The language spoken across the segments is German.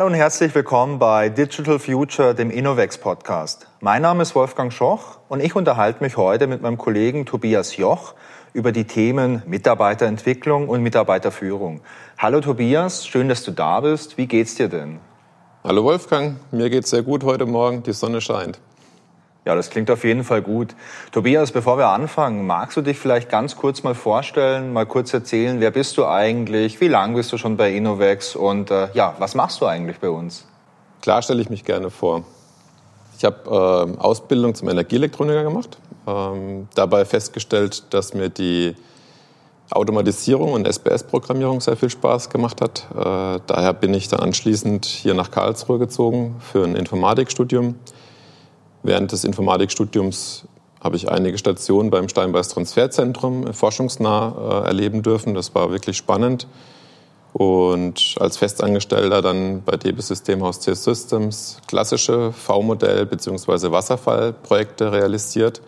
Hallo und herzlich willkommen bei Digital Future, dem Innovex Podcast. Mein Name ist Wolfgang Schoch und ich unterhalte mich heute mit meinem Kollegen Tobias Joch über die Themen Mitarbeiterentwicklung und Mitarbeiterführung. Hallo Tobias, schön, dass du da bist. Wie geht's dir denn? Hallo Wolfgang, mir geht's sehr gut heute Morgen, die Sonne scheint. Ja, das klingt auf jeden Fall gut. Tobias, bevor wir anfangen, magst du dich vielleicht ganz kurz mal vorstellen, mal kurz erzählen, wer bist du eigentlich, wie lange bist du schon bei Innovex und äh, ja, was machst du eigentlich bei uns? Klar stelle ich mich gerne vor. Ich habe äh, Ausbildung zum Energieelektroniker gemacht, ähm, dabei festgestellt, dass mir die Automatisierung und SPS-Programmierung sehr viel Spaß gemacht hat. Äh, daher bin ich dann anschließend hier nach Karlsruhe gezogen für ein Informatikstudium. Während des Informatikstudiums habe ich einige Stationen beim Steinbeiß Transferzentrum forschungsnah äh, erleben dürfen. Das war wirklich spannend. Und als Festangestellter dann bei DB Systemhaus C Systems klassische V-Modell- bzw. Wasserfallprojekte realisiert.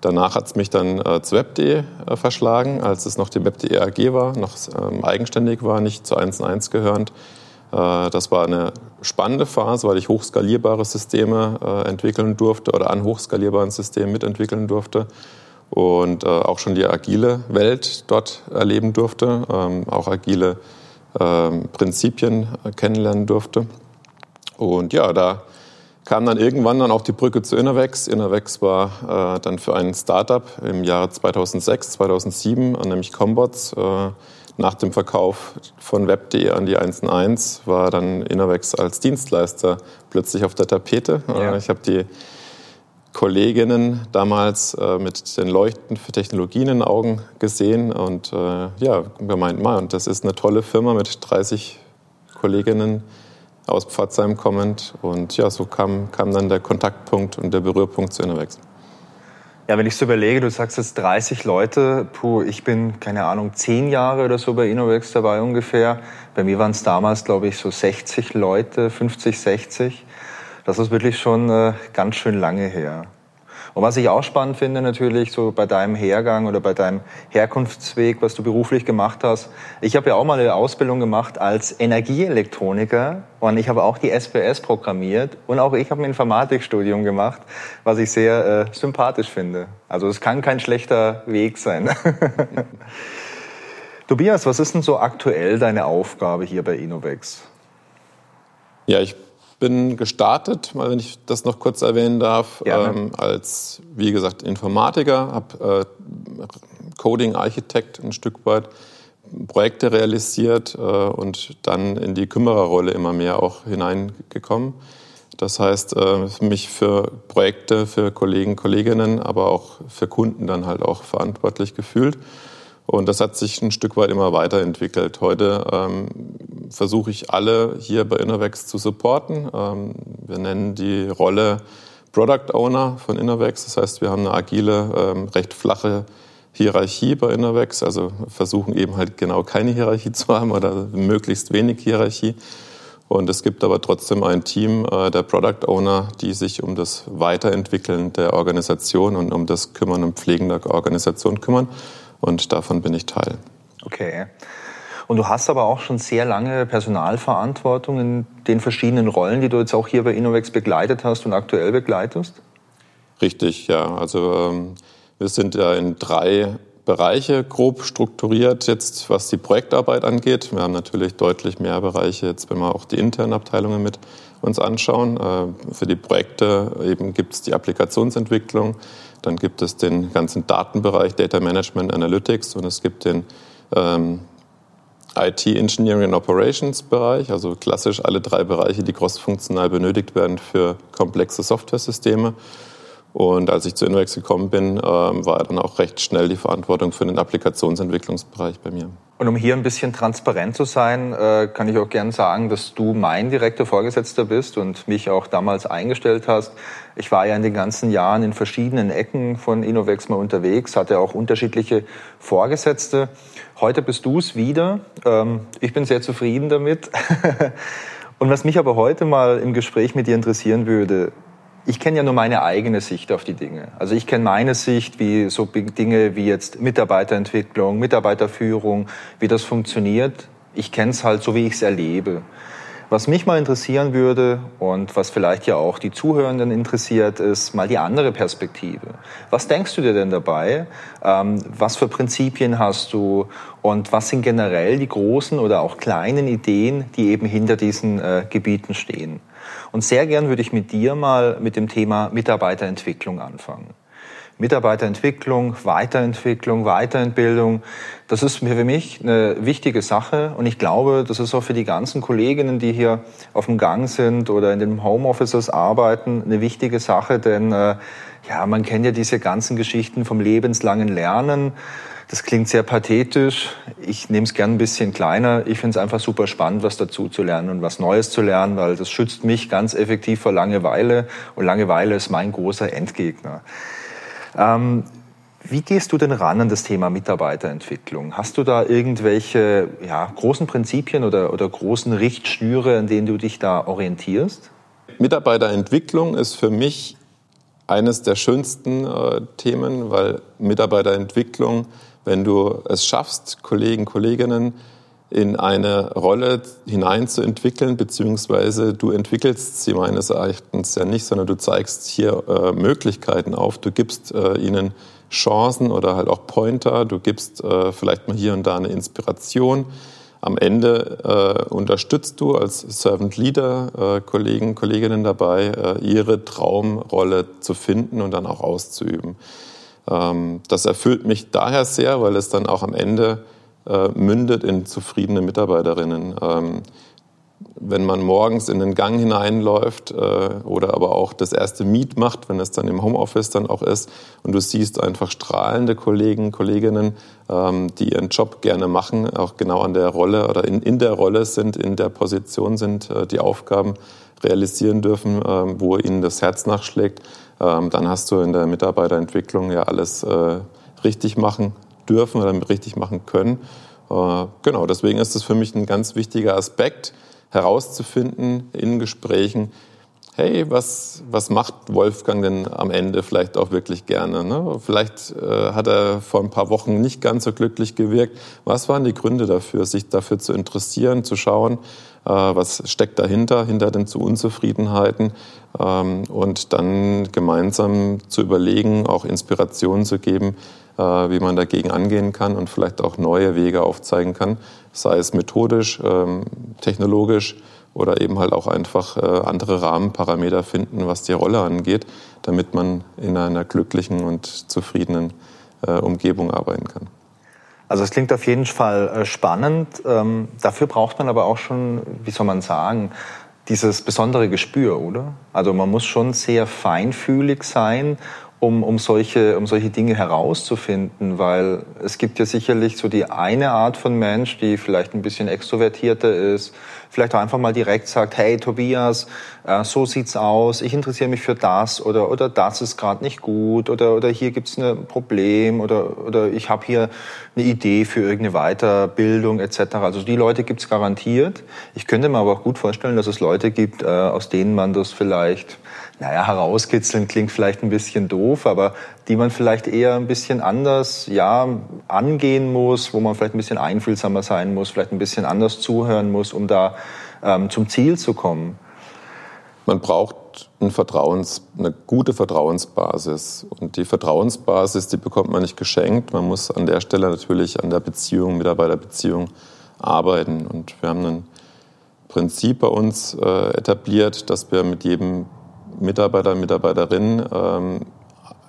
Danach hat es mich dann äh, zu Web.de äh, verschlagen, als es noch die Web.de AG war, noch ähm, eigenständig war, nicht zu 1 1 gehörend. Äh, das war eine spannende Phase, weil ich hochskalierbare Systeme äh, entwickeln durfte oder an hochskalierbaren Systemen mitentwickeln durfte und äh, auch schon die agile Welt dort erleben durfte, ähm, auch agile ähm, Prinzipien kennenlernen durfte. Und ja, da kam dann irgendwann dann auch die Brücke zu Innovex. Innovex war dann für ein Startup im Jahre 2006, 2007, nämlich Combots, nach dem Verkauf von Web.de an die 1&1 war dann Innovex als Dienstleister plötzlich auf der Tapete. Ja. Ich habe die Kolleginnen damals äh, mit den Leuchten für Technologien in den Augen gesehen und äh, ja, gemeint, mal, und das ist eine tolle Firma mit 30 Kolleginnen aus Pforzheim kommend und ja, so kam, kam dann der Kontaktpunkt und der Berührpunkt zu Innovex. Ja, wenn ich so überlege, du sagst jetzt 30 Leute, puh, ich bin, keine Ahnung, 10 Jahre oder so bei Innovex dabei ungefähr. Bei mir waren es damals, glaube ich, so 60 Leute, 50, 60. Das ist wirklich schon äh, ganz schön lange her. Und was ich auch spannend finde natürlich, so bei deinem Hergang oder bei deinem Herkunftsweg, was du beruflich gemacht hast. Ich habe ja auch mal eine Ausbildung gemacht als Energieelektroniker und ich habe auch die SPS programmiert und auch ich habe ein Informatikstudium gemacht, was ich sehr äh, sympathisch finde. Also es kann kein schlechter Weg sein. Tobias, was ist denn so aktuell deine Aufgabe hier bei Innovex? Ja, ich bin gestartet, wenn ich das noch kurz erwähnen darf, ähm, als, wie gesagt, Informatiker, habe äh, Coding-Architekt ein Stück weit, Projekte realisiert äh, und dann in die Kümmererrolle immer mehr auch hineingekommen. Das heißt, äh, mich für Projekte, für Kollegen, Kolleginnen, aber auch für Kunden dann halt auch verantwortlich gefühlt. Und das hat sich ein Stück weit immer weiterentwickelt. Heute ähm, versuche ich alle hier bei Innovex zu supporten. Ähm, wir nennen die Rolle Product Owner von Innovex. Das heißt, wir haben eine agile, ähm, recht flache Hierarchie bei Innovex. Also versuchen eben halt genau keine Hierarchie zu haben oder möglichst wenig Hierarchie. Und es gibt aber trotzdem ein Team äh, der Product Owner, die sich um das Weiterentwickeln der Organisation und um das Kümmern und Pflegen der Organisation kümmern und davon bin ich Teil. Okay. Und du hast aber auch schon sehr lange Personalverantwortung in den verschiedenen Rollen, die du jetzt auch hier bei Innovex begleitet hast und aktuell begleitest? Richtig, ja. Also ähm, wir sind ja in drei Bereiche grob strukturiert, jetzt was die Projektarbeit angeht. Wir haben natürlich deutlich mehr Bereiche, jetzt wenn wir auch die internen Abteilungen mit uns anschauen. Äh, für die Projekte eben gibt es die Applikationsentwicklung, dann gibt es den ganzen Datenbereich Data Management Analytics und es gibt den ähm, IT Engineering and Operations Bereich, also klassisch alle drei Bereiche, die crossfunktional benötigt werden für komplexe Software-Systeme. Und als ich zu Innovex gekommen bin, ähm, war dann auch recht schnell die Verantwortung für den Applikationsentwicklungsbereich bei mir. Und um hier ein bisschen transparent zu sein, äh, kann ich auch gern sagen, dass du mein direkter Vorgesetzter bist und mich auch damals eingestellt hast. Ich war ja in den ganzen Jahren in verschiedenen Ecken von Innovex mal unterwegs, hatte auch unterschiedliche Vorgesetzte. Heute bist du es wieder. Ähm, ich bin sehr zufrieden damit. Und was mich aber heute mal im Gespräch mit dir interessieren würde, ich kenne ja nur meine eigene Sicht auf die Dinge. Also ich kenne meine Sicht, wie so Dinge wie jetzt Mitarbeiterentwicklung, Mitarbeiterführung, wie das funktioniert. Ich kenne es halt so, wie ich es erlebe. Was mich mal interessieren würde und was vielleicht ja auch die Zuhörenden interessiert, ist mal die andere Perspektive. Was denkst du dir denn dabei? Ähm, was für Prinzipien hast du und was sind generell die großen oder auch kleinen Ideen, die eben hinter diesen äh, Gebieten stehen? Und sehr gern würde ich mit dir mal mit dem Thema Mitarbeiterentwicklung anfangen. Mitarbeiterentwicklung, Weiterentwicklung, Weiterbildung, das ist für mich eine wichtige Sache und ich glaube, das ist auch für die ganzen Kolleginnen, die hier auf dem Gang sind oder in den Homeoffices arbeiten, eine wichtige Sache, denn äh, ja, man kennt ja diese ganzen Geschichten vom lebenslangen Lernen. Das klingt sehr pathetisch. Ich nehme es gern ein bisschen kleiner. Ich finde es einfach super spannend, was dazu zu lernen und was Neues zu lernen, weil das schützt mich ganz effektiv vor Langeweile und Langeweile ist mein großer Endgegner. Ähm, wie gehst du denn ran an das Thema Mitarbeiterentwicklung? Hast du da irgendwelche ja, großen Prinzipien oder, oder großen Richtschnüre, an denen du dich da orientierst? Mitarbeiterentwicklung ist für mich eines der schönsten äh, Themen, weil Mitarbeiterentwicklung, wenn du es schaffst, Kollegen, Kolleginnen in eine Rolle hineinzuentwickeln, beziehungsweise du entwickelst sie meines Erachtens ja nicht, sondern du zeigst hier äh, Möglichkeiten auf, du gibst äh, ihnen Chancen oder halt auch Pointer, du gibst äh, vielleicht mal hier und da eine Inspiration. Am Ende äh, unterstützt du als Servant Leader äh, Kollegen, Kolleginnen dabei, äh, ihre Traumrolle zu finden und dann auch auszuüben. Ähm, das erfüllt mich daher sehr, weil es dann auch am Ende äh, mündet in zufriedene Mitarbeiterinnen. Ähm, wenn man morgens in den Gang hineinläuft äh, oder aber auch das erste Meet macht, wenn es dann im Homeoffice dann auch ist und du siehst einfach strahlende Kollegen, Kolleginnen, ähm, die ihren Job gerne machen, auch genau an der Rolle oder in, in der Rolle sind, in der Position sind, äh, die Aufgaben realisieren dürfen, wo ihnen das Herz nachschlägt, dann hast du in der Mitarbeiterentwicklung ja alles äh, richtig machen dürfen oder richtig machen können. Äh, genau, deswegen ist es für mich ein ganz wichtiger Aspekt, herauszufinden in Gesprächen, hey, was, was macht Wolfgang denn am Ende vielleicht auch wirklich gerne? Ne? Vielleicht äh, hat er vor ein paar Wochen nicht ganz so glücklich gewirkt. Was waren die Gründe dafür, sich dafür zu interessieren, zu schauen, was steckt dahinter, hinter den zu Unzufriedenheiten ähm, und dann gemeinsam zu überlegen, auch Inspirationen zu geben, äh, wie man dagegen angehen kann und vielleicht auch neue Wege aufzeigen kann, sei es methodisch, ähm, technologisch oder eben halt auch einfach äh, andere Rahmenparameter finden, was die Rolle angeht, damit man in einer glücklichen und zufriedenen äh, Umgebung arbeiten kann. Also es klingt auf jeden Fall spannend. Ähm, dafür braucht man aber auch schon, wie soll man sagen, dieses besondere Gespür, oder? Also man muss schon sehr feinfühlig sein um, um, solche, um solche Dinge herauszufinden, weil es gibt ja sicherlich so die eine Art von Mensch, die vielleicht ein bisschen extrovertierter ist, vielleicht auch einfach mal direkt sagt, hey Tobias, äh, so sieht's aus, ich interessiere mich für das oder, oder das ist gerade nicht gut oder, oder hier gibt's ein Problem oder, oder ich habe hier eine Idee für irgendeine Weiterbildung etc. Also die Leute gibt's garantiert. Ich könnte mir aber auch gut vorstellen, dass es Leute gibt, äh, aus denen man das vielleicht naja, herauskitzeln klingt vielleicht ein bisschen doof, aber die man vielleicht eher ein bisschen anders, ja, angehen muss, wo man vielleicht ein bisschen einfühlsamer sein muss, vielleicht ein bisschen anders zuhören muss, um da ähm, zum Ziel zu kommen. Man braucht ein Vertrauens, eine gute Vertrauensbasis. Und die Vertrauensbasis, die bekommt man nicht geschenkt. Man muss an der Stelle natürlich an der Beziehung, Mitarbeiterbeziehung arbeiten. Und wir haben ein Prinzip bei uns äh, etabliert, dass wir mit jedem Mitarbeiter, Mitarbeiterinnen ähm,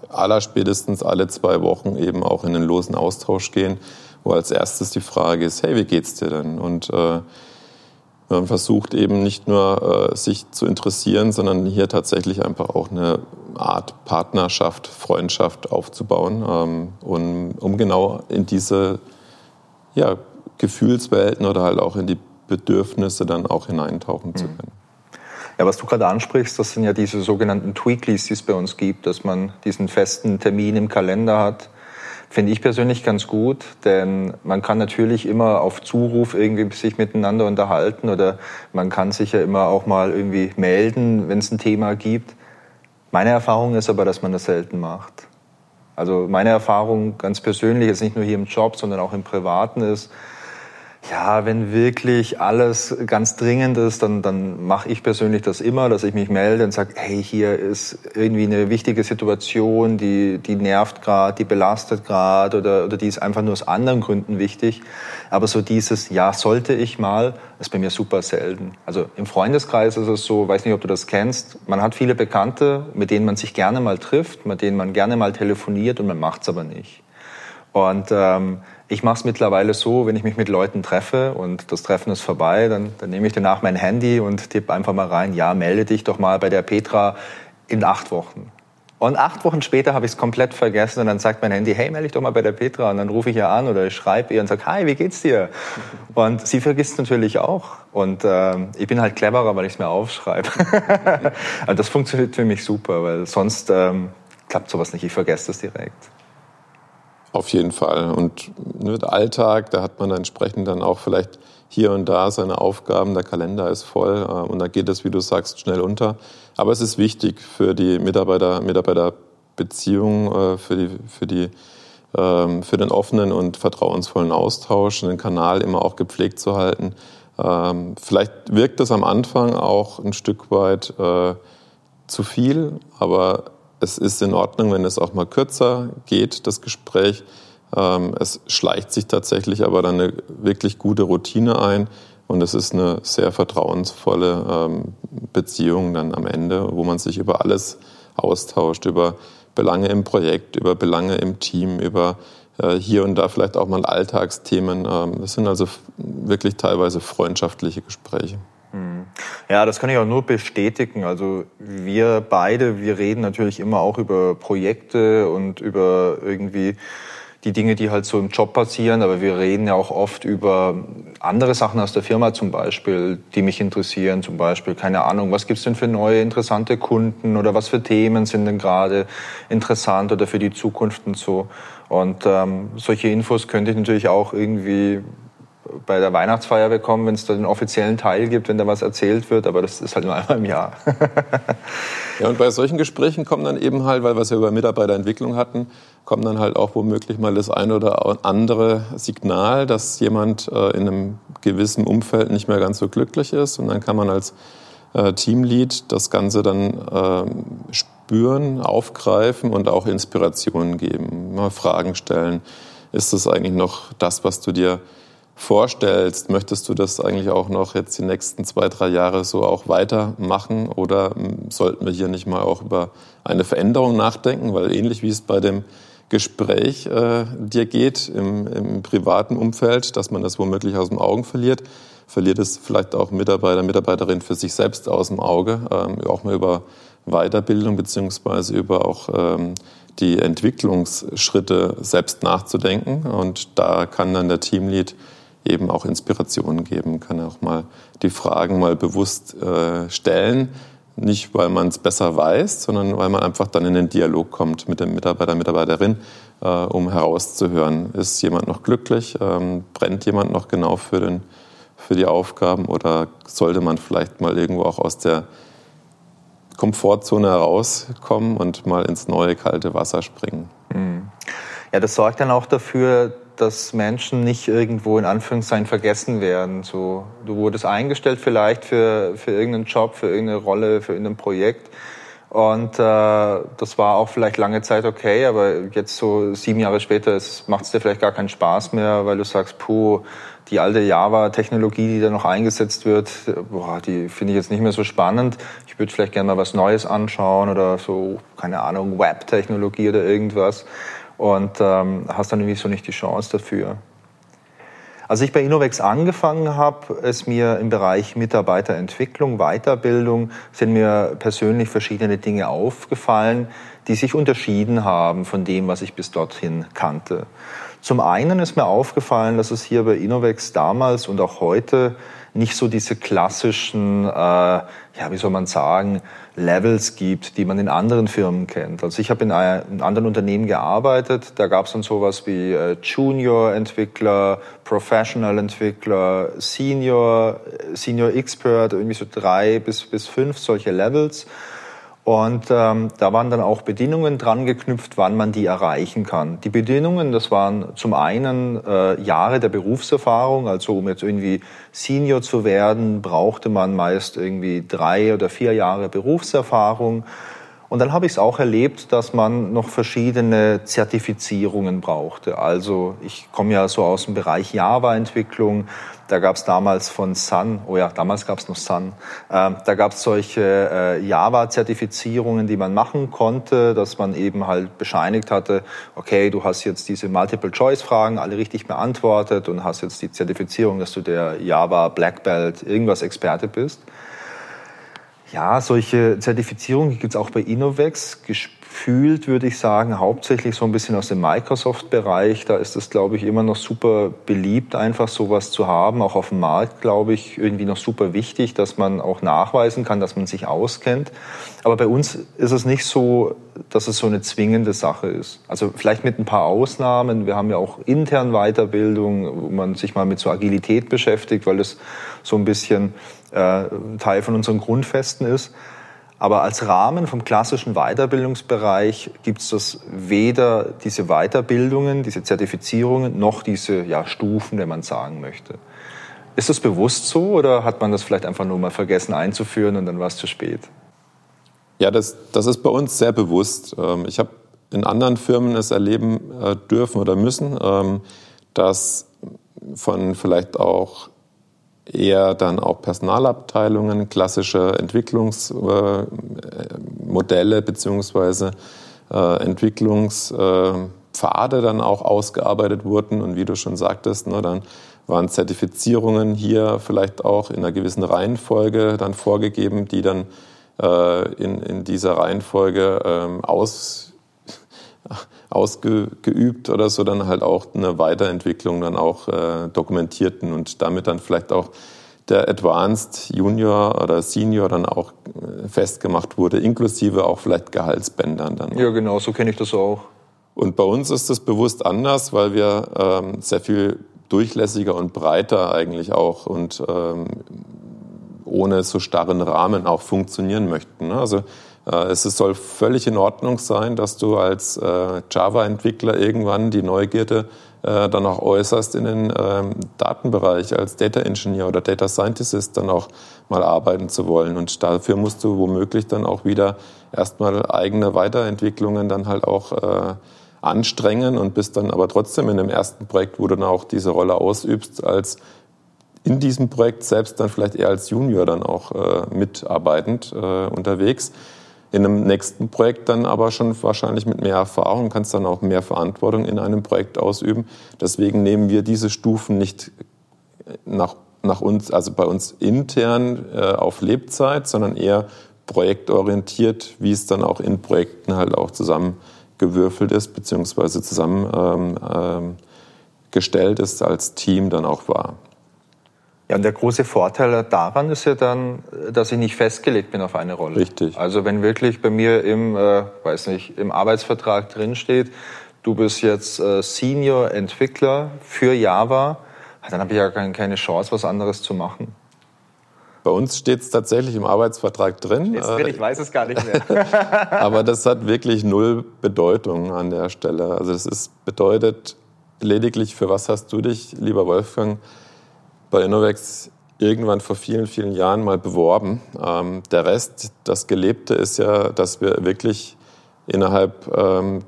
allerspätestens alle zwei Wochen eben auch in den losen Austausch gehen, wo als erstes die Frage ist, hey, wie geht's dir denn? Und äh, man versucht eben nicht nur äh, sich zu interessieren, sondern hier tatsächlich einfach auch eine Art Partnerschaft, Freundschaft aufzubauen, ähm, und, um genau in diese ja, Gefühlswelten oder halt auch in die Bedürfnisse dann auch hineintauchen mhm. zu können. Ja, was du gerade ansprichst, das sind ja diese sogenannten Tweaklies, die es bei uns gibt, dass man diesen festen Termin im Kalender hat. Finde ich persönlich ganz gut, denn man kann natürlich immer auf Zuruf irgendwie sich miteinander unterhalten oder man kann sich ja immer auch mal irgendwie melden, wenn es ein Thema gibt. Meine Erfahrung ist aber, dass man das selten macht. Also meine Erfahrung ganz persönlich, jetzt nicht nur hier im Job, sondern auch im Privaten ist, Ja, wenn wirklich alles ganz dringend ist, dann, dann mache ich persönlich das immer, dass ich mich melde und sage, hey, hier ist irgendwie eine wichtige Situation, die, die nervt gerade, die belastet gerade oder, oder die ist einfach nur aus anderen Gründen wichtig. Aber so dieses, ja, sollte ich mal, ist bei mir super selten. Also im Freundeskreis ist es so, weiß nicht, ob du das kennst, man hat viele Bekannte, mit denen man sich gerne mal trifft, mit denen man gerne mal telefoniert und man macht's aber nicht. Und ähm, ich mache es mittlerweile so, wenn ich mich mit Leuten treffe und das Treffen ist vorbei, dann, dann nehme ich danach mein Handy und tippe einfach mal rein, ja, melde dich doch mal bei der Petra in acht Wochen. Und acht Wochen später habe ich es komplett vergessen und dann sagt mein Handy, hey, melde dich doch mal bei der Petra. Und dann rufe ich ihr an oder ich schreibe ihr und sage, hi, wie geht's dir? Und sie vergisst natürlich auch. Und äh, ich bin halt cleverer, weil ich es mir aufschreibe. also das funktioniert für mich super, weil sonst ähm, klappt sowas nicht. Ich vergesse das direkt. Auf jeden Fall. Und ne, der Alltag, da hat man entsprechend dann auch vielleicht hier und da seine Aufgaben, der Kalender ist voll äh, und da geht es, wie du sagst, schnell unter. Aber es ist wichtig für die Mitarbeiter, Mitarbeiterbeziehung, äh, für, die, für, die, ähm, für den offenen und vertrauensvollen Austausch, den Kanal immer auch gepflegt zu halten. Ähm, vielleicht wirkt es am Anfang auch ein Stück weit äh, zu viel, aber es ist in Ordnung, wenn es auch mal kürzer geht, das Gespräch. Ähm, es schleicht sich tatsächlich aber dann eine wirklich gute Routine ein und es ist eine sehr vertrauensvolle ähm, Beziehung dann am Ende, wo man sich über alles austauscht, über Belange im Projekt, über Belange im Team, über äh, hier und da vielleicht auch mal Alltagsthemen. Ähm, das sind also wirklich teilweise freundschaftliche Gespräche. Ja, das kann ich auch nur bestätigen. Also wir beide, wir reden natürlich immer auch über Projekte und über irgendwie die Dinge, die halt so im Job passieren, aber wir reden ja auch oft über andere Sachen aus der Firma zum Beispiel, die mich interessieren. Zum Beispiel, keine Ahnung, was gibt's denn für neue interessante Kunden oder was für Themen sind denn gerade interessant oder für die Zukunft und so. Und ähm, solche Infos könnte ich natürlich auch irgendwie bei der Weihnachtsfeier bekommen, wenn es da den offiziellen Teil gibt, wenn da was erzählt wird, aber das ist halt nur einmal im Jahr. ja, und bei solchen Gesprächen kommen dann eben halt, weil wir es ja über Mitarbeiterentwicklung hatten, kommt dann halt auch womöglich mal das eine oder andere Signal, dass jemand äh, in einem gewissen Umfeld nicht mehr ganz so glücklich ist und dann kann man als äh, Teamlead das Ganze dann äh, spüren, aufgreifen und auch Inspirationen geben, mal Fragen stellen. Ist das eigentlich noch das, was du dir vorstellst, möchtest du das eigentlich auch noch jetzt die nächsten zwei, drei Jahre so auch weitermachen oder hm, sollten wir hier nicht mal auch über eine Veränderung nachdenken? Weil ähnlich wie es bei dem Gespräch äh, dir geht im, im, privaten Umfeld, dass man das womöglich aus dem Augen verliert, verliert es vielleicht auch Mitarbeiter, Mitarbeiterin für sich selbst aus dem Auge, ähm, auch mal über Weiterbildung beziehungsweise über auch ähm, die Entwicklungsschritte selbst nachzudenken. Und da kann dann der Teamlead eben auch Inspirationen geben, kann auch mal die Fragen mal bewusst äh, stellen. Nicht, weil man es besser weiß, sondern weil man einfach dann in den Dialog kommt mit dem Mitarbeiter, Mitarbeiterin, äh, um herauszuhören, ist jemand noch glücklich, ähm, brennt jemand noch genau für, den, für die Aufgaben oder sollte man vielleicht mal irgendwo auch aus der Komfortzone herauskommen und mal ins neue kalte Wasser springen. Hm. Ja, das sorgt dann auch dafür, dass Menschen nicht irgendwo in Anführungszeichen vergessen werden. So, du wurdest eingestellt vielleicht für, für irgendeinen Job, für irgendeine Rolle, für irgendein Projekt. Und äh, das war auch vielleicht lange Zeit okay, aber jetzt so sieben Jahre später macht es dir vielleicht gar keinen Spaß mehr, weil du sagst, puh, die alte Java-Technologie, die da noch eingesetzt wird, boah, die finde ich jetzt nicht mehr so spannend. Ich würde vielleicht gerne mal was Neues anschauen oder so, keine Ahnung, Web-Technologie oder irgendwas und ähm, hast dann irgendwie so nicht die Chance dafür. Als ich bei Innovex angefangen habe, ist mir im Bereich Mitarbeiterentwicklung, Weiterbildung, sind mir persönlich verschiedene Dinge aufgefallen, die sich unterschieden haben von dem, was ich bis dorthin kannte. Zum einen ist mir aufgefallen, dass es hier bei Innovex damals und auch heute nicht so diese klassischen, äh, ja, wie soll man sagen, Levels gibt, die man in anderen Firmen kennt. Also ich habe in, in anderen Unternehmen gearbeitet, da gab es dann sowas wie äh, Junior-Entwickler, Professional-Entwickler, Senior, Senior Expert, irgendwie so drei bis, bis fünf solche Levels. Und ähm, da waren dann auch Bedingungen dran geknüpft, wann man die erreichen kann. Die Bedingungen, das waren zum einen äh, Jahre der Berufserfahrung, also um jetzt irgendwie Senior zu werden, brauchte man meist irgendwie drei oder vier Jahre Berufserfahrung. Und dann habe ich es auch erlebt, dass man noch verschiedene Zertifizierungen brauchte. Also ich komme ja so aus dem Bereich Java-Entwicklung. Da gab es damals von Sun, oh ja, damals gab es noch Sun, äh, da gab es solche äh, Java-Zertifizierungen, die man machen konnte, dass man eben halt bescheinigt hatte, okay, du hast jetzt diese Multiple-Choice-Fragen alle richtig beantwortet und hast jetzt die Zertifizierung, dass du der Java Black Belt irgendwas Experte bist. Ja, solche Zertifizierungen gibt es auch bei Innovex. Gefühlt würde ich sagen, hauptsächlich so ein bisschen aus dem Microsoft-Bereich. Da ist es, glaube ich, immer noch super beliebt, einfach sowas zu haben. Auch auf dem Markt, glaube ich, irgendwie noch super wichtig, dass man auch nachweisen kann, dass man sich auskennt. Aber bei uns ist es nicht so, dass es so eine zwingende Sache ist. Also vielleicht mit ein paar Ausnahmen. Wir haben ja auch intern Weiterbildung, wo man sich mal mit so Agilität beschäftigt, weil es so ein bisschen äh, Teil von unseren Grundfesten ist. Aber als Rahmen vom klassischen Weiterbildungsbereich gibt es das weder diese Weiterbildungen, diese Zertifizierungen, noch diese ja, Stufen, wenn man sagen möchte. Ist das bewusst so oder hat man das vielleicht einfach nur mal vergessen einzuführen und dann war es zu spät? Ja, das, das ist bei uns sehr bewusst. Ähm, ich habe in anderen Firmen es erleben äh, dürfen oder müssen, ähm, dass von vielleicht auch eher dann auch Personalabteilungen, klassische Entwicklungsmodelle beziehungsweise äh, Entwicklungspfade dann auch ausgearbeitet wurden. Und wie du schon sagtest, ne, dann waren Zertifizierungen hier vielleicht auch in einer gewissen Reihenfolge dann vorgegeben, die dann äh, in, dieser Reihenfolge ähm, aus, ausgeübt oder so dann halt auch eine Weiterentwicklung dann auch äh, dokumentierten und damit dann vielleicht auch der Advanced Junior oder Senior dann auch äh, festgemacht wurde, inklusive auch vielleicht Gehaltsbändern dann. Ja, genau, so kenne ich das auch. Und bei uns ist das bewusst anders, weil wir ähm, sehr viel durchlässiger und breiter eigentlich auch und ähm, ohne so starren Rahmen auch funktionieren möchten. Ne? Also es soll völlig in Ordnung sein, dass du als äh, Java-Entwickler irgendwann die Neugierde äh, dann auch äußerst in den ähm, Datenbereich als Data Engineer oder Data Scientist dann auch mal arbeiten zu wollen. Und dafür musst du womöglich dann auch wieder erstmal eigene Weiterentwicklungen dann halt auch anstrengen und bist dann aber trotzdem in dem ersten Projekt, wo du dann auch diese Rolle ausübst, als in diesem Projekt selbst dann vielleicht eher als Junior dann auch äh, mitarbeitend äh, unterwegs. In einem nächsten Projekt dann aber schon wahrscheinlich mit mehr Erfahrung, kannst dann auch mehr Verantwortung in einem Projekt ausüben. Deswegen nehmen wir diese Stufen nicht nach, nach uns, also bei uns intern äh, auf Lebzeit, sondern eher projektorientiert, wie es dann auch in Projekten halt auch zusammengewürfelt ist, beziehungsweise zusammengestellt ähm, ähm, ist als Team dann auch war. Ja, und der große Vorteil daran ist ja dann, dass ich nicht festgelegt bin auf eine Rolle. Richtig. Also wenn wirklich bei mir im, äh, weiß nicht, im Arbeitsvertrag drinsteht, du bist jetzt äh, Senior-Entwickler für Java, dann habe ich ja keine Chance, was anderes zu machen. Bei uns steht es tatsächlich im Arbeitsvertrag drin. Drin, ich weiß es gar nicht mehr. Aber das hat wirklich null Bedeutung an der Stelle. Also das ist, bedeutet lediglich, für was hast du dich, lieber Wolfgang, bei Innovex irgendwann vor vielen, vielen Jahren mal beworben. Ähm, der Rest, das Gelebte ist ja, dass wir wirklich innerhalb ähm,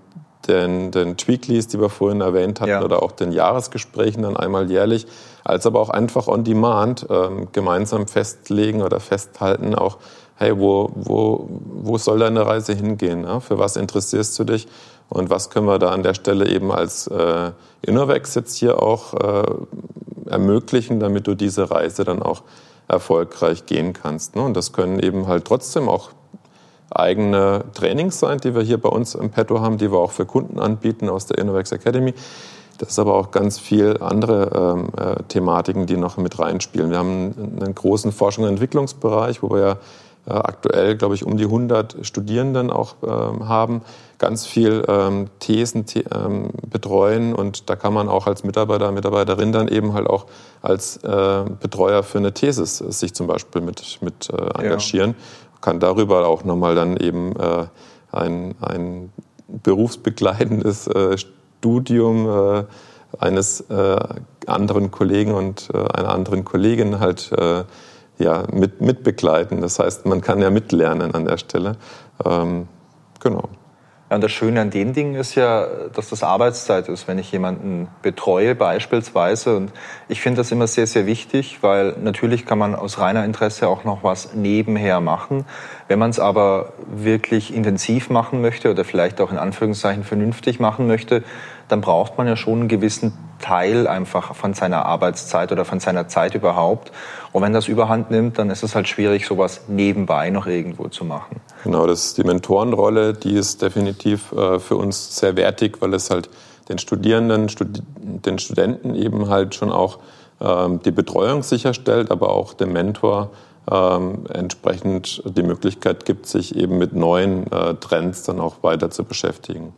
den, den Tweaklies, die wir vorhin erwähnt hatten, ja. oder auch den Jahresgesprächen dann einmal jährlich, als aber auch einfach on demand ähm, gemeinsam festlegen oder festhalten, auch, hey, wo, wo, wo soll deine Reise hingehen? Ja? Für was interessierst du dich? Und was können wir da an der Stelle eben als äh, Innovex jetzt hier auch äh, ermöglichen, damit du diese Reise dann auch erfolgreich gehen kannst. Ne? Und das können eben halt trotzdem auch eigene Trainings sein, die wir hier bei uns im Petto haben, die wir auch für Kunden anbieten aus der Innovex Academy. Das ist aber auch ganz viel andere ähm, äh, Thematiken, die noch mit reinspielen. Wir haben einen großen Forschung- und Entwicklungsbereich, wo wir ja aktuell, glaube ich, um die 100 Studierenden auch ähm, haben, ganz viel ähm, Thesen the ähm, betreuen und da kann man auch als Mitarbeiter, Mitarbeiterin dann eben halt auch als äh, Betreuer für eine Thesis sich zum Beispiel mit, mit äh, engagieren. Ja. kann darüber auch nochmal dann eben äh, ein, ein berufsbegleitendes äh, Studium äh, eines äh, anderen Kollegen und äh, einer anderen Kollegin halt äh, ja, mit, mitbegleiten. Das heißt, man kann ja mitlernen an der Stelle. Ähm, genau. Und das Schöne an den Dingen ist ja, dass das Arbeitszeit ist, wenn ich jemanden betreue beispielsweise. Und ich finde das immer sehr, sehr wichtig, weil natürlich kann man aus reiner Interesse auch noch was nebenher machen. Wenn man es aber wirklich intensiv machen möchte oder vielleicht auch in Anführungszeichen vernünftig machen möchte, dann braucht man ja schon einen gewissen Teil einfach von seiner Arbeitszeit oder von seiner Zeit überhaupt. Und wenn das überhand nimmt, dann ist es halt schwierig, sowas nebenbei noch irgendwo zu machen. Genau, das ist die Mentorenrolle, die ist definitiv äh, für uns sehr wertig, weil es halt den Studierenden, den Studenten eben halt schon auch ähm, die Betreuung sicherstellt, aber auch dem Mentor ähm, entsprechend die Möglichkeit gibt, sich eben mit neuen äh, Trends dann auch weiter zu beschäftigen.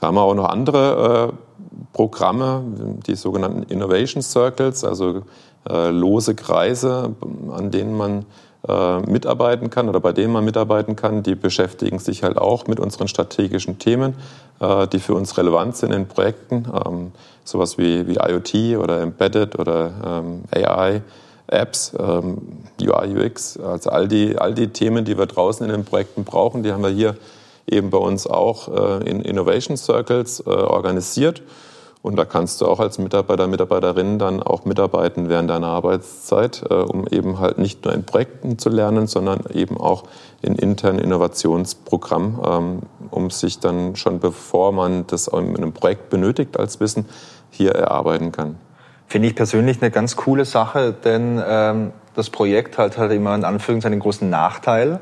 Wir haben auch noch andere äh, Programme, die sogenannten Innovation Circles, also äh, lose Kreise, an denen man äh, mitarbeiten kann oder bei denen man mitarbeiten kann. Die beschäftigen sich halt auch mit unseren strategischen Themen, die für uns relevant sind in Projekten, ähm, sowas wie, wie IoT oder Embedded oder ähm, AI. Apps, ähm, UI, UX, also all die, all die Themen, die wir draußen in den Projekten brauchen, die haben wir hier eben bei uns auch äh, in Innovation Circles äh, organisiert. Und da kannst du auch als Mitarbeiter, Mitarbeiterin dann auch mitarbeiten während deiner Arbeitszeit, äh, um eben halt nicht nur in Projekten zu lernen, sondern eben auch in internen Innovationsprogrammen, ähm, um sich dann schon bevor man das in einem Projekt benötigt als Wissen, hier erarbeiten kann. Finde ich persönlich eine ganz coole Sache, denn ähm, das Projekt hat halt immer in Anführungszeichen einen großen Nachteil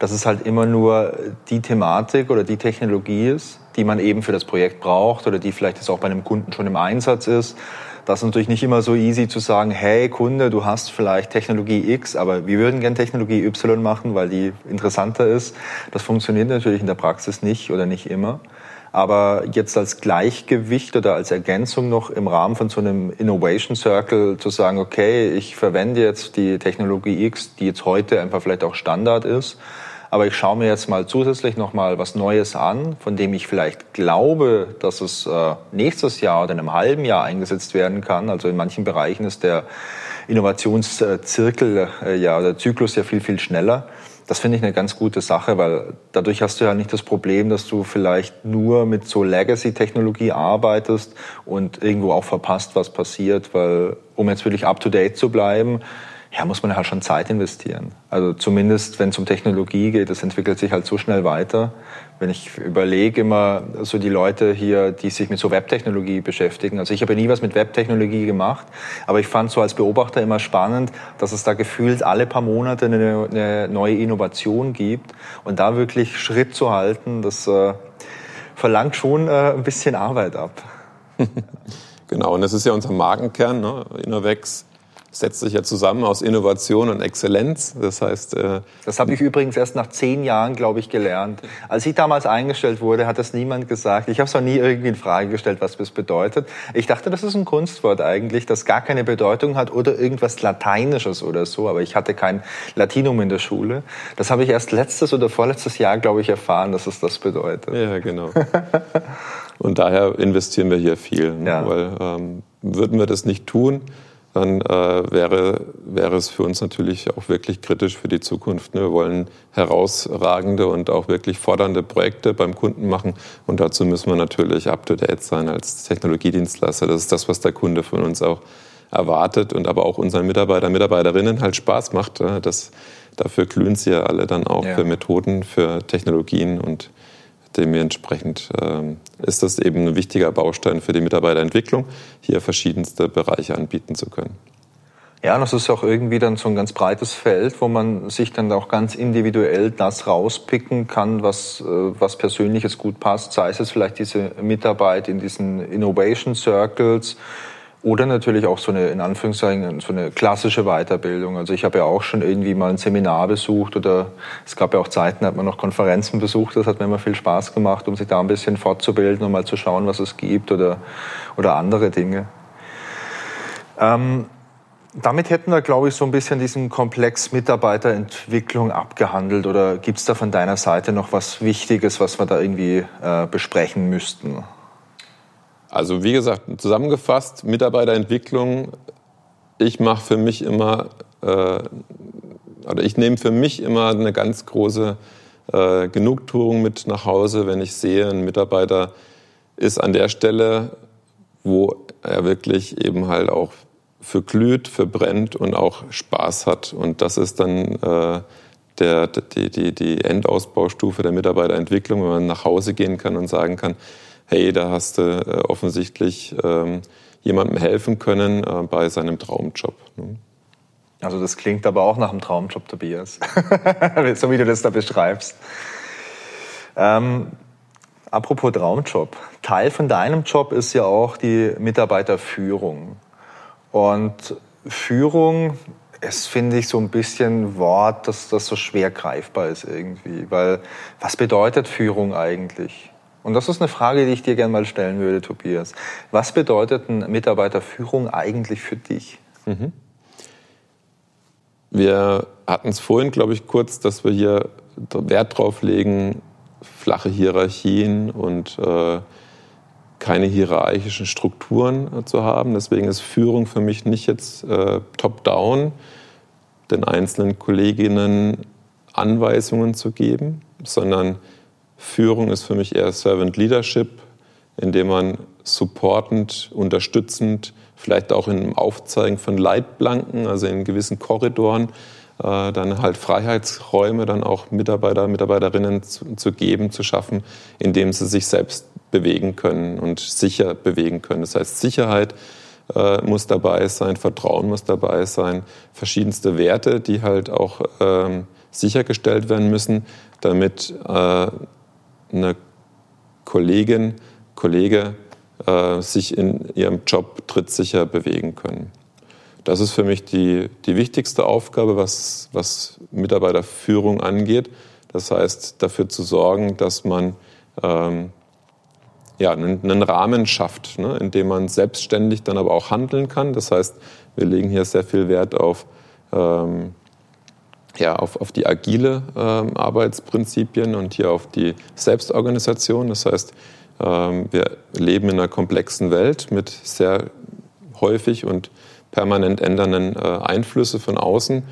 dass es halt immer nur die Thematik oder die Technologie ist, die man eben für das Projekt braucht oder die vielleicht jetzt auch bei einem Kunden schon im Einsatz ist. Das ist natürlich nicht immer so easy zu sagen, hey Kunde, du hast vielleicht Technologie X, aber wir würden gern Technologie Y machen, weil die interessanter ist. Das funktioniert natürlich in der Praxis nicht oder nicht immer. Aber jetzt als Gleichgewicht oder als Ergänzung noch im Rahmen von so einem Innovation Circle zu sagen, okay, ich verwende jetzt die Technologie X, die jetzt heute einfach vielleicht auch Standard ist, aber ich schaue mir jetzt mal zusätzlich noch mal was Neues an, von dem ich vielleicht glaube, dass es äh, nächstes Jahr oder in einem halben Jahr eingesetzt werden kann. Also in manchen Bereichen ist der Innovationszirkel äh, ja, der Zyklus ja viel, viel schneller. Das finde ich eine ganz gute Sache, weil dadurch hast du ja nicht das Problem, dass du vielleicht nur mit so Legacy-Technologie arbeitest und irgendwo auch verpasst, was passiert, weil um jetzt wirklich up-to-date zu bleiben, ja, muss man halt schon Zeit investieren. Also zumindest, wenn es um Technologie geht, das entwickelt sich halt so schnell weiter. Wenn ich überlege immer so die Leute hier, die sich mit so Webtechnologie beschäftigen. Also ich habe nie was mit Webtechnologie gemacht, aber ich fand so als Beobachter immer spannend, dass es da gefühlt alle paar Monate eine, eine neue Innovation gibt und da wirklich Schritt zu halten, das äh, verlangt schon äh, ein bisschen Arbeit ab. genau, und das ist ja unser Markenkern, ne? Innovex setzt sich ja zusammen aus Innovation und Exzellenz. Das heißt. Äh das habe ich übrigens erst nach zehn Jahren, glaube ich, gelernt. Als ich damals eingestellt wurde, hat das niemand gesagt. Ich habe es auch nie irgendwie in Frage gestellt, was das bedeutet. Ich dachte, das ist ein Kunstwort eigentlich, das gar keine Bedeutung hat oder irgendwas Lateinisches oder so. Aber ich hatte kein Latinum in der Schule. Das habe ich erst letztes oder vorletztes Jahr, glaube ich, erfahren, dass es das bedeutet. Ja, genau. und daher investieren wir hier viel, ne? ja. weil ähm, würden wir das nicht tun, dann äh, wäre, wäre es für uns natürlich auch wirklich kritisch für die Zukunft. Ne? Wir wollen herausragende und auch wirklich fordernde Projekte beim Kunden machen und dazu müssen wir natürlich up-to-date sein als Technologiedienstleister. Das ist das, was der Kunde von uns auch erwartet und aber auch unseren Mitarbeiter, Mitarbeiterinnen halt Spaß macht. Das, dafür glühen sie ja alle dann auch ja. für Methoden, für Technologien und Dementsprechend ähm, ist das eben ein wichtiger Baustein für die Mitarbeiterentwicklung, hier verschiedenste Bereiche anbieten zu können. Ja, das ist auch irgendwie dann so ein ganz breites Feld, wo man sich dann auch ganz individuell das rauspicken kann, was, äh, was persönliches gut passt. Sei es vielleicht diese Mitarbeit in diesen Innovation Circles, oder natürlich auch so eine, in Anführungszeichen, so eine klassische Weiterbildung. Also ich habe ja auch schon irgendwie mal ein Seminar besucht oder es gab ja auch Zeiten, da hat man noch Konferenzen besucht. Das hat mir immer viel Spaß gemacht, um sich da ein bisschen fortzubilden und mal zu schauen, was es gibt oder, oder andere Dinge. Ähm, damit hätten wir, glaube ich, so ein bisschen diesen Komplex Mitarbeiterentwicklung abgehandelt. Oder gibt es da von deiner Seite noch was Wichtiges, was wir da irgendwie äh, besprechen müssten? Also wie gesagt, zusammengefasst, Mitarbeiterentwicklung, ich mache für mich immer, äh, oder ich nehme für mich immer eine ganz große äh, Genugtuung mit nach Hause, wenn ich sehe, ein Mitarbeiter ist an der Stelle, wo er wirklich eben halt auch für glüht, für brennt und auch Spaß hat. Und das ist dann äh, der, die, die, die Endausbaustufe der Mitarbeiterentwicklung, wenn man nach Hause gehen kann und sagen kann, hey, da hast du äh, offensichtlich ähm, jemandem helfen können äh, bei seinem Traumjob. Ne? Also das klingt aber auch nach einem Traumjob, Tobias, so wie du das da beschreibst. Ähm, apropos Traumjob, Teil von deinem Job ist ja auch die Mitarbeiterführung. Und Führung ist, finde ich, so ein bisschen ein Wort, das, das so schwer greifbar ist irgendwie. Weil was bedeutet Führung eigentlich? Und das ist eine Frage, die ich dir gerne mal stellen würde, Tobias. Was bedeutet eine Mitarbeiterführung eigentlich für dich? Mhm. Wir hatten es vorhin, glaube ich, kurz, dass wir hier Wert drauf legen, flache Hierarchien und äh, keine hierarchischen Strukturen äh, zu haben. Deswegen ist Führung für mich nicht jetzt äh, top-down, den einzelnen Kolleginnen Anweisungen zu geben, sondern Führung ist für mich eher Servant Leadership, indem man supportend, unterstützend, vielleicht auch im Aufzeigen von Leitplanken, also in gewissen Korridoren, äh, dann halt Freiheitsräume dann auch Mitarbeiter, Mitarbeiterinnen zu, zu geben, zu schaffen, indem sie sich selbst bewegen können und sicher bewegen können. Das heißt, Sicherheit äh, muss dabei sein, Vertrauen muss dabei sein, verschiedenste Werte, die halt auch ähm, sichergestellt werden müssen, damit äh, eine Kollegin, Kollege äh, sich in ihrem Job trittsicher bewegen können. Das ist für mich die, die wichtigste Aufgabe, was, was Mitarbeiterführung angeht. Das heißt, dafür zu sorgen, dass man ähm, ja, einen, einen Rahmen schafft, ne, in dem man selbstständig dann aber auch handeln kann. Das heißt, wir legen hier sehr viel Wert auf, ähm, ja, auf, auf die agile ähm, Arbeitsprinzipien und hier auf die Selbstorganisation. Das heißt, ähm, wir leben in einer komplexen Welt mit sehr häufig und permanent ändernden äh, Einflüsse von außen.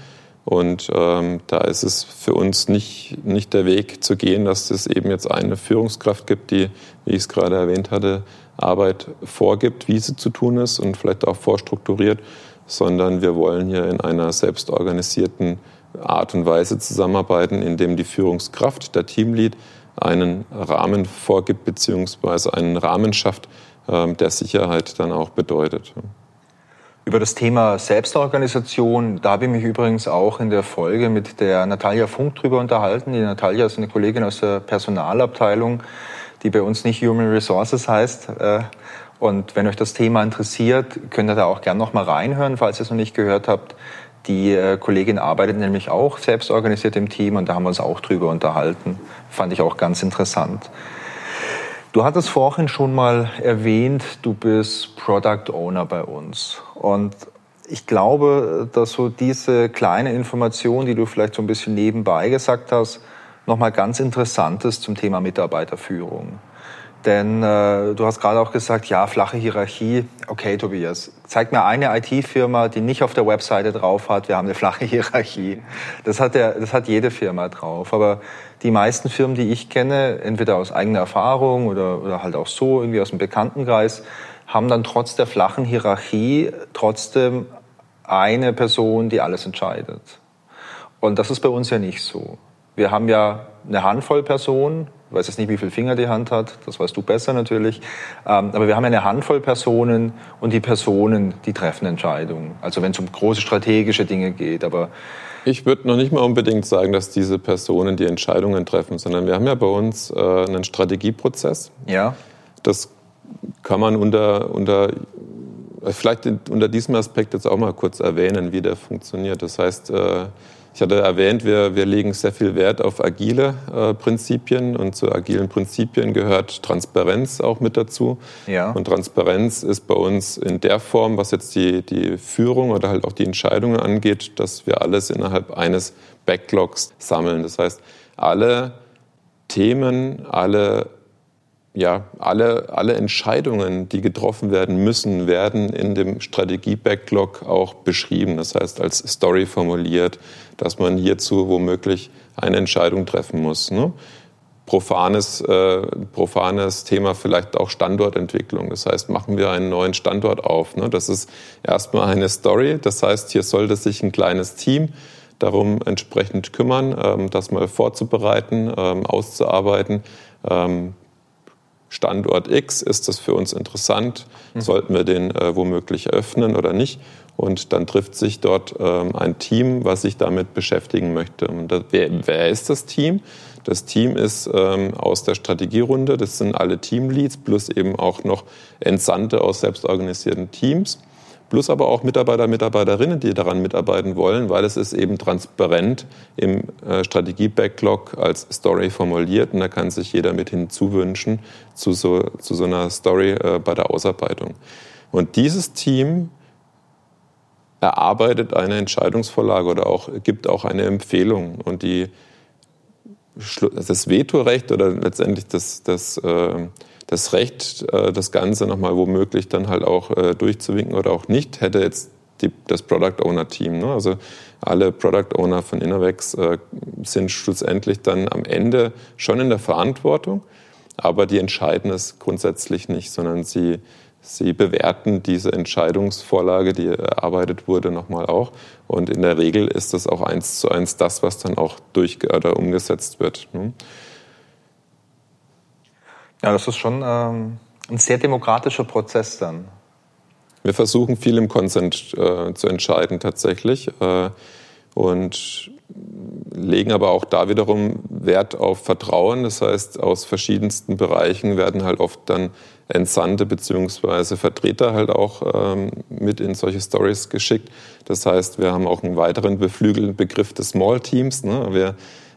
Und ähm, da ist es für uns nicht, nicht der Weg zu gehen, dass es eben jetzt eine Führungskraft gibt, die, wie ich es gerade erwähnt hatte, Arbeit vorgibt, wie sie zu tun ist und vielleicht auch vorstrukturiert, sondern wir wollen hier in einer selbstorganisierten Art und Weise zusammenarbeiten, indem die Führungskraft, der Teamlead, einen Rahmen vorgibt bzw. einen Rahmen schafft, ähm, der Sicherheit dann auch bedeutet. Über das Thema Selbstorganisation, da habe ich mich übrigens auch in der Folge mit der Natalia Funk drüber unterhalten. Die Natalia ist eine Kollegin aus der Personalabteilung, die bei uns nicht Human Resources heißt. Äh, und wenn euch das Thema interessiert, könnt ihr da auch gerne noch mal reinhören, falls ihr es noch nicht gehört habt. Die äh, Kollegin arbeitet nämlich auch selbstorganisiert im Team und da haben wir uns auch drüber unterhalten. Fand ich auch ganz interessant. Du hattest vorhin schon mal erwähnt, du bist Product Owner bei uns. Und ich glaube, dass so diese kleine Information, die du vielleicht so ein bisschen nebenbei gesagt hast, nochmal ganz interessant ist zum Thema Mitarbeiterführung. Denn äh, du hast gerade auch gesagt, ja, flache Hierarchie. Okay, Tobias, zeig mir eine IT-Firma, die nicht auf der Webseite drauf hat, wir haben eine flache Hierarchie. Das hat, der, das hat jede Firma drauf. Aber die meisten Firmen, die ich kenne, entweder aus eigener Erfahrung oder, oder halt auch so, irgendwie aus dem Bekanntenkreis, haben dann trotz der flachen Hierarchie trotzdem eine Person, die alles entscheidet. Und das ist bei uns ja nicht so. Wir haben ja eine Handvoll Personen, ich weiß jetzt nicht, wie viele Finger die Hand hat, das weißt du besser natürlich. Ähm, aber wir haben eine Handvoll Personen und die Personen, die treffen Entscheidungen. Also wenn es um große strategische Dinge geht. Aber ich würde noch nicht mal unbedingt sagen, dass diese Personen die Entscheidungen treffen, sondern wir haben ja bei uns äh, einen Strategieprozess. Ja. Das kann man unter, unter vielleicht unter diesem Aspekt jetzt auch mal kurz erwähnen, wie der funktioniert. Das heißt, äh, ich hatte erwähnt, wir, wir legen sehr viel Wert auf agile äh, Prinzipien und zu agilen Prinzipien gehört Transparenz auch mit dazu. Ja. Und Transparenz ist bei uns in der Form, was jetzt die, die Führung oder halt auch die Entscheidungen angeht, dass wir alles innerhalb eines Backlogs sammeln. Das heißt, alle Themen, alle ja, alle, alle Entscheidungen, die getroffen werden müssen, werden in dem Strategie-Backlog auch beschrieben. Das heißt, als Story formuliert, dass man hierzu womöglich eine Entscheidung treffen muss. Ne? Profanes, äh, profanes Thema vielleicht auch Standortentwicklung. Das heißt, machen wir einen neuen Standort auf. Ne? Das ist erstmal eine Story. Das heißt, hier sollte sich ein kleines Team darum entsprechend kümmern, ähm, das mal vorzubereiten, ähm, auszuarbeiten. Standort X, ist das für uns interessant? Mhm. Sollten wir den äh, womöglich öffnen oder nicht? Und dann trifft sich dort ähm, ein Team, was sich damit beschäftigen möchte. Und das, wer, wer, ist das Team? Das Team ist ähm, aus der Strategierunde, das sind alle Teamleads plus eben auch noch Entsandte aus selbstorganisierten Teams plus aber auch Mitarbeiter, Mitarbeiterinnen, die daran mitarbeiten wollen, weil es ist eben transparent im äh, Strategie-Backlog als Story formuliert und da kann sich jeder mit hinzuwünschen zu so, zu so einer Story äh, bei der Ausarbeitung. Und dieses Team erarbeitet eine Entscheidungsvorlage oder auch, gibt auch eine Empfehlung und die das Vetorecht oder letztendlich das, das äh, das Recht, äh, das Ganze nochmal womöglich dann halt auch äh, durchzuwinken oder auch nicht, hätte jetzt die, das Product Owner Team. Ne? Also alle Product Owner von Innovex äh, sind schlussendlich dann am Ende schon in der Verantwortung, aber die entscheiden es grundsätzlich nicht, sondern sie, sie bewerten diese Entscheidungsvorlage, die erarbeitet wurde, nochmal auch. Und in der Regel ist das auch eins zu eins das, was dann auch durch oder umgesetzt wird. Ne? Ja, das ist schon ähm, ein sehr demokratischer Prozess dann. Wir versuchen viel im Konsent äh, zu entscheiden tatsächlich äh, und legen aber auch da wiederum Wert auf Vertrauen. Das heißt, aus verschiedensten Bereichen werden halt oft dann Entsandte bzw. Vertreter halt auch ähm, mit in solche Stories geschickt. Das heißt, wir haben auch einen weiteren beflügelten Begriff des Small Teams. Ne? Wir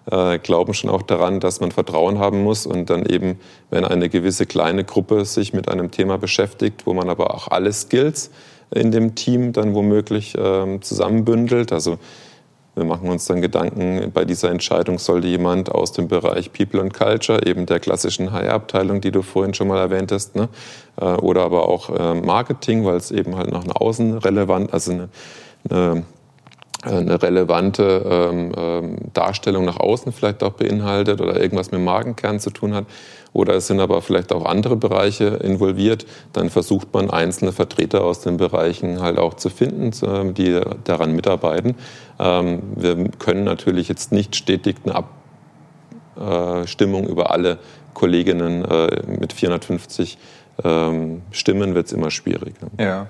äh, glauben schon auch daran, dass man Vertrauen haben muss und dann eben, wenn eine gewisse kleine Gruppe sich mit einem Thema beschäftigt, wo man aber auch alle Skills in dem Team dann womöglich äh, zusammenbündelt. Also wir machen uns dann Gedanken, bei dieser Entscheidung sollte jemand aus dem Bereich People and Culture, eben der klassischen HR-Abteilung, die du vorhin schon mal erwähnt hast, ne? Äh, oder aber auch äh, Marketing, weil es eben halt noch eine außenrelevant, also eine, eine eine relevante ähm, ähm, Darstellung nach außen vielleicht auch beinhaltet oder irgendwas mit Magenkern zu tun hat. Oder es sind aber vielleicht auch andere Bereiche involviert. Dann versucht man einzelne Vertreter aus den Bereichen halt auch zu finden, die daran mitarbeiten. Ähm, wir können natürlich jetzt nicht stetig eine Abstimmung über alle Kolleginnen äh, mit 450 ähm, Stimmen wird es immer schwierig. Ja.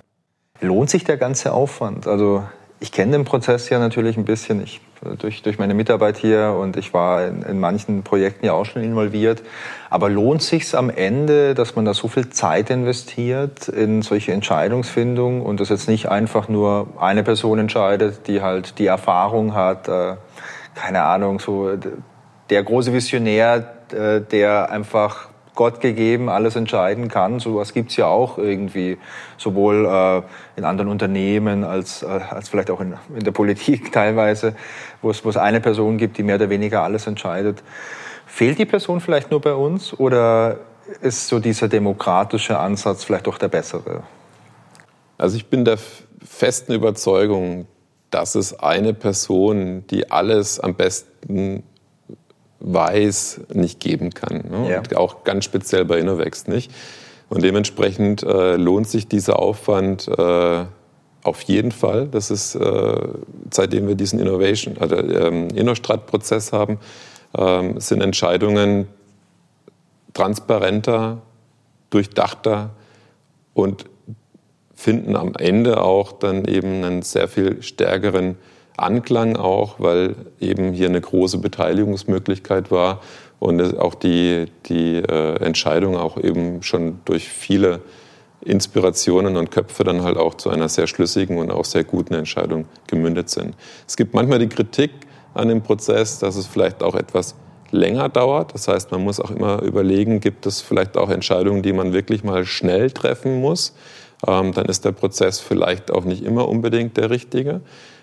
Lohnt sich der ganze Aufwand? Also ich kenne den Prozess ja natürlich ein bisschen ich, durch, durch meine Mitarbeit hier und ich war in, in manchen Projekten ja auch schon involviert. Aber lohnt sich am Ende, dass man da so viel Zeit investiert in solche Entscheidungsfindung und dass jetzt nicht einfach nur eine Person entscheidet, die halt die Erfahrung hat, äh, keine Ahnung, so der große Visionär, äh, der einfach Gott gegeben alles entscheiden kann. Sowas gibt's ja auch irgendwie, sowohl äh, in anderen Unternehmen als, äh, als vielleicht auch in, in der Politik teilweise, wo es, wo es eine Person gibt, die mehr oder weniger alles entscheidet. Fehlt die Person vielleicht nur bei uns oder ist so dieser demokratische Ansatz vielleicht doch der bessere? Also ich bin der festen Überzeugung, dass es eine Person, die alles am besten weiß, nicht geben kann. Ne? Ja. auch ganz speziell bei Innovex nicht. Und dementsprechend äh, lohnt sich dieser Aufwand äh, auf jeden Fall. Das ist, äh, seitdem wir diesen Innovation, also ähm, Innostrat-Prozess haben, ähm, sind Entscheidungen transparenter, durchdachter und finden am Ende auch dann eben einen sehr viel stärkeren Anklang auch, weil eben hier eine große Beteiligungsmöglichkeit war und auch die, die äh, Entscheidung auch eben schon durch viele Inspirationen und Köpfe dann halt auch zu einer sehr schlüssigen und auch sehr guten Entscheidung gemündet sind. Es gibt manchmal die Kritik an dem Prozess, dass es vielleicht auch etwas länger dauert. Das heißt, man muss auch immer überlegen, gibt es vielleicht auch Entscheidungen, die man wirklich mal schnell treffen muss. Ähm, dann ist der Prozess vielleicht auch nicht immer unbedingt der richtige.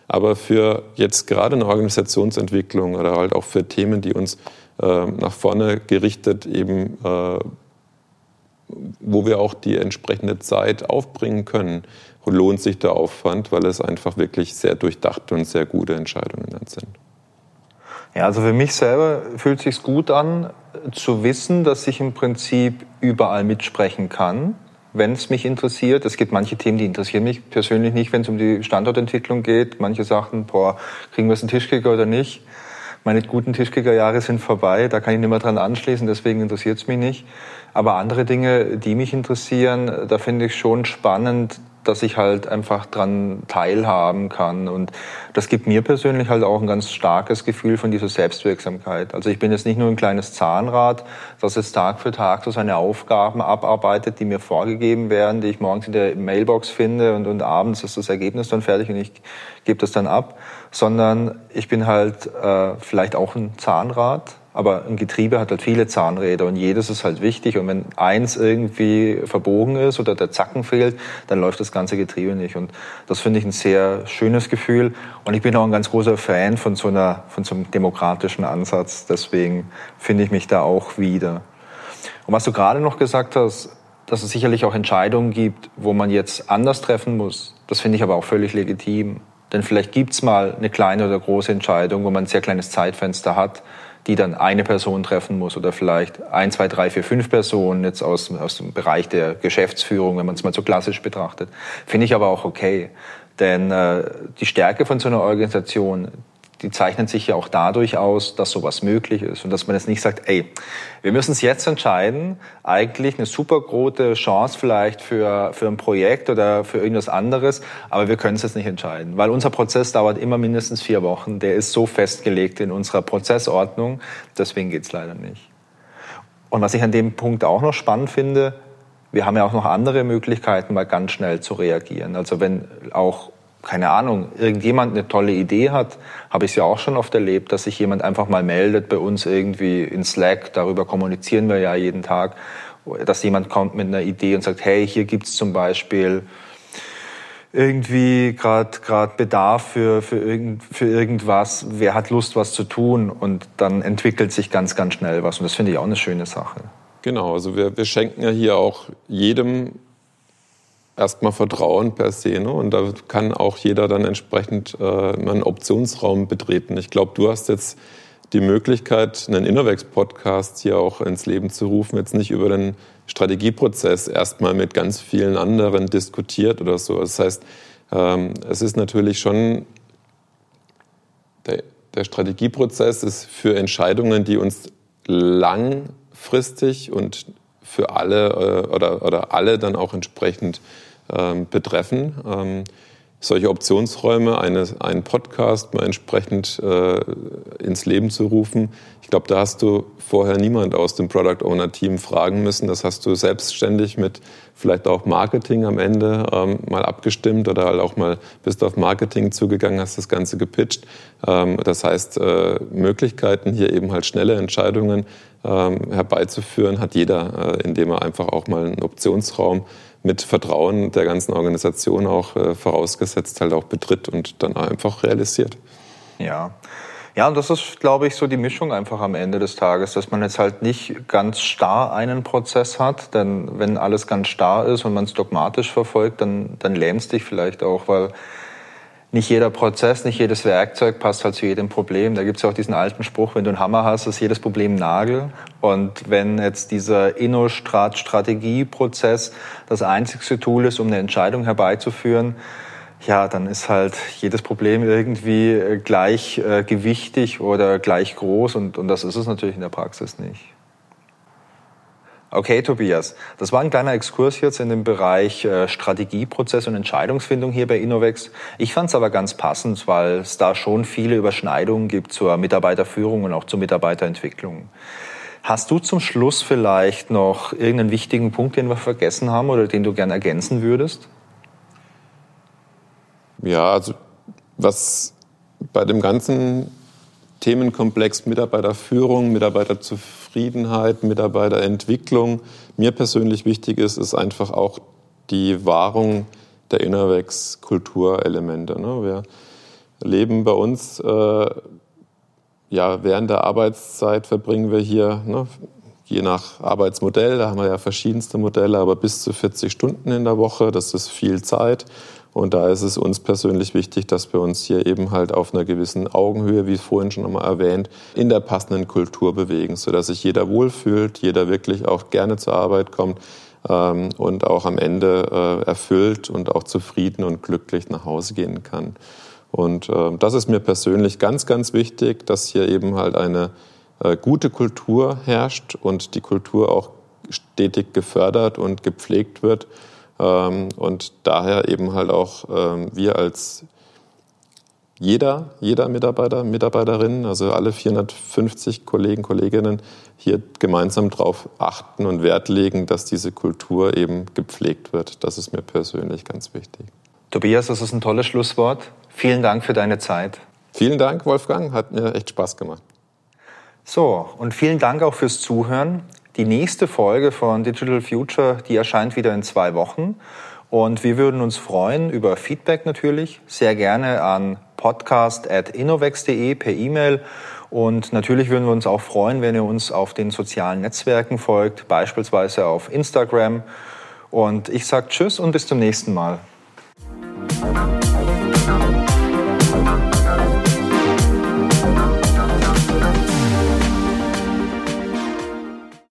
Aber für jetzt gerade eine Organisationsentwicklung oder halt auch für Themen, die uns äh, nach vorne gerichtet eben, äh, wo wir auch die entsprechende Zeit aufbringen können, lohnt sich der Aufwand, weil es einfach wirklich sehr durchdachte und sehr gute Entscheidungen dann sind. Ja, also für mich selber fühlt es sich gut an, zu wissen, dass ich im Prinzip überall mitsprechen kann, wenn es mich interessiert. Es gibt manche Themen, die interessieren mich persönlich nicht, wenn es um die Standortentwicklung geht. Manche Sachen, boah, kriegen wir es einen Tischkicker oder nicht? Meine guten Tischkickerjahre sind vorbei, da kann ich nicht mehr dran anschließen, deswegen interessiert es mich nicht. Aber andere Dinge, die mich interessieren, da finde ich schon spannend, dass ich halt einfach dran teilhaben kann. Und das gibt mir persönlich halt auch ein ganz starkes Gefühl von dieser Selbstwirksamkeit. Also ich bin jetzt nicht nur ein kleines Zahnrad, das jetzt Tag für Tag so seine Aufgaben abarbeitet, die mir vorgegeben werden, die ich morgens in der Mailbox finde und, und abends ist das Ergebnis dann fertig und ich gebe das dann ab, sondern ich bin halt äh, vielleicht auch ein Zahnrad, aber ein Getriebe hat halt viele Zahnräder und jedes ist halt wichtig. Und wenn eins irgendwie verbogen ist oder der Zacken fehlt, dann läuft das ganze Getriebe nicht. Und das finde ich ein sehr schönes Gefühl. Und ich bin auch ein ganz großer Fan von so, einer, von so einem demokratischen Ansatz. Deswegen finde ich mich da auch wieder. Und was du gerade noch gesagt hast, dass es sicherlich auch Entscheidungen gibt, wo man jetzt anders treffen muss, das finde ich aber auch völlig legitim. Denn vielleicht gibt es mal eine kleine oder große Entscheidung, wo man ein sehr kleines Zeitfenster hat die dann eine Person treffen muss oder vielleicht ein, zwei, drei, vier, fünf Personen jetzt aus, aus dem Bereich der Geschäftsführung, wenn man es mal so klassisch betrachtet. Finde ich aber auch okay. Denn äh, die Stärke von so einer Organisation, die zeichnen sich ja auch dadurch aus, dass sowas möglich ist und dass man jetzt nicht sagt, ey, wir müssen es jetzt entscheiden, eigentlich eine super große Chance vielleicht für, für ein Projekt oder für irgendwas anderes, aber wir können es jetzt nicht entscheiden, weil unser Prozess dauert immer mindestens vier Wochen, der ist so festgelegt in unserer Prozessordnung, deswegen geht's leider nicht. Und was ich an dem Punkt auch noch spannend finde, wir haben ja auch noch andere Möglichkeiten, mal ganz schnell zu reagieren. Also wenn auch keine Ahnung, irgendjemand eine tolle Idee hat, habe ich es ja auch schon oft erlebt, dass sich jemand einfach mal meldet bei uns irgendwie in Slack, darüber kommunizieren wir ja jeden Tag, dass jemand kommt mit einer Idee und sagt, hey, hier gibt's zum Beispiel irgendwie gerade gerade Bedarf für, für, irgend, für irgendwas, wer hat Lust, was zu tun? Und dann entwickelt sich ganz, ganz schnell was. Und das finde ich auch eine schöne Sache. Genau, also wir, wir schenken ja hier auch jedem erstmal Vertrauen per se. Ne? Und da kann auch jeder dann entsprechend äh, einen Optionsraum betreten. Ich glaube, du hast jetzt die Möglichkeit, einen Innovex-Podcast hier auch ins Leben zu rufen, jetzt nicht über den Strategieprozess erstmal mit ganz vielen anderen diskutiert oder so. Das heißt, ähm, es ist natürlich schon, der, der Strategieprozess ist für Entscheidungen, die uns langfristig und für alle äh, oder, oder alle dann auch entsprechend betreffen. Ähm, solche Optionsräume, eine, einen Podcast mal entsprechend äh, ins Leben zu rufen. Ich glaube, da hast du vorher niemand aus dem Product Owner Team fragen müssen. Das hast du selbstständig mit vielleicht auch Marketing am Ende ähm, mal abgestimmt oder halt auch mal bist auf Marketing zugegangen, hast das Ganze gepitcht. Ähm, das heißt, äh, Möglichkeiten hier eben halt schnelle Entscheidungen ähm, herbeizuführen, hat jeder, äh, indem er einfach auch mal einen Optionsraum mit Vertrauen der ganzen Organisation auch äh, vorausgesetzt halt auch betritt und dann einfach realisiert. Ja. Ja, und das ist, glaube ich, so die Mischung einfach am Ende des Tages, dass man jetzt halt nicht ganz starr einen Prozess hat, denn wenn alles ganz starr ist und man es dogmatisch verfolgt, dann, dann lähmst dich vielleicht auch, weil nicht jeder Prozess, nicht jedes Werkzeug passt halt zu jedem Problem. Da gibt es ja auch diesen alten Spruch, wenn du einen Hammer hast, ist jedes Problem ein Nagel. Und wenn jetzt dieser Inno-Strategie-Prozess das einzigste Tool ist, um eine Entscheidung herbeizuführen, ja, dann ist halt jedes Problem irgendwie äh, gleich äh, gewichtig oder gleich groß und, und das ist es natürlich in der Praxis nicht. Okay, Tobias, das war ein kleiner Exkurs jetzt in den Bereich äh, Strategieprozess und Entscheidungsfindung hier bei Innovex. Ich fand es aber ganz passend, weil es da schon viele Überschneidungen gibt zur Mitarbeiterführung und auch zur Mitarbeiterentwicklung. Hast du zum Schluss vielleicht noch irgendeinen wichtigen Punkt, den wir vergessen haben oder den du gerne ergänzen würdest? Ja, also was bei dem ganzen Themenkomplex Mitarbeiterführung, Mitarbeiterzufriedenheit, Mitarbeiterentwicklung mir persönlich wichtig ist, ist einfach auch die Wahrung der Innerwex-Kulturelemente. Ne? Wir leben bei uns, äh, ja, während der Arbeitszeit verbringen wir hier, ne, je nach Arbeitsmodell, da haben wir ja verschiedenste Modelle, aber bis zu 40 Stunden in der Woche, das ist viel Zeit. Und da ist es uns persönlich wichtig, dass wir uns hier eben halt auf einer gewissen Augenhöhe, wie vorhin schon einmal erwähnt, in der passenden Kultur bewegen, sodass sich jeder wohlfühlt, jeder wirklich auch gerne zur Arbeit kommt ähm, und auch am Ende äh, erfüllt und auch zufrieden und glücklich nach Hause gehen kann. Und äh, das ist mir persönlich ganz, ganz wichtig, dass hier eben halt eine äh, gute Kultur herrscht und die Kultur auch stetig gefördert und gepflegt wird und daher eben halt auch ähm, wir als jeder, jeder Mitarbeiter, Mitarbeiterin, also alle 450 Kollegen, Kolleginnen hier gemeinsam darauf achten und Wert legen, dass diese Kultur eben gepflegt wird. Das ist mir persönlich ganz wichtig. Tobias, das ist ein tolles Schlusswort. Vielen Dank für deine Zeit. Vielen Dank, Wolfgang. Hat mir echt Spaß gemacht. So, und vielen Dank auch fürs Zuhören. Die nächste Folge von Digital Future, die erscheint wieder in zwei Wochen. Und wir würden uns freuen über Feedback natürlich, sehr gerne an podcast.innovex.de per E-Mail. Und natürlich würden wir uns auch freuen, wenn ihr uns auf den sozialen Netzwerken folgt, beispielsweise auf Instagram. Und ich sage Tschüss und bis zum nächsten Mal.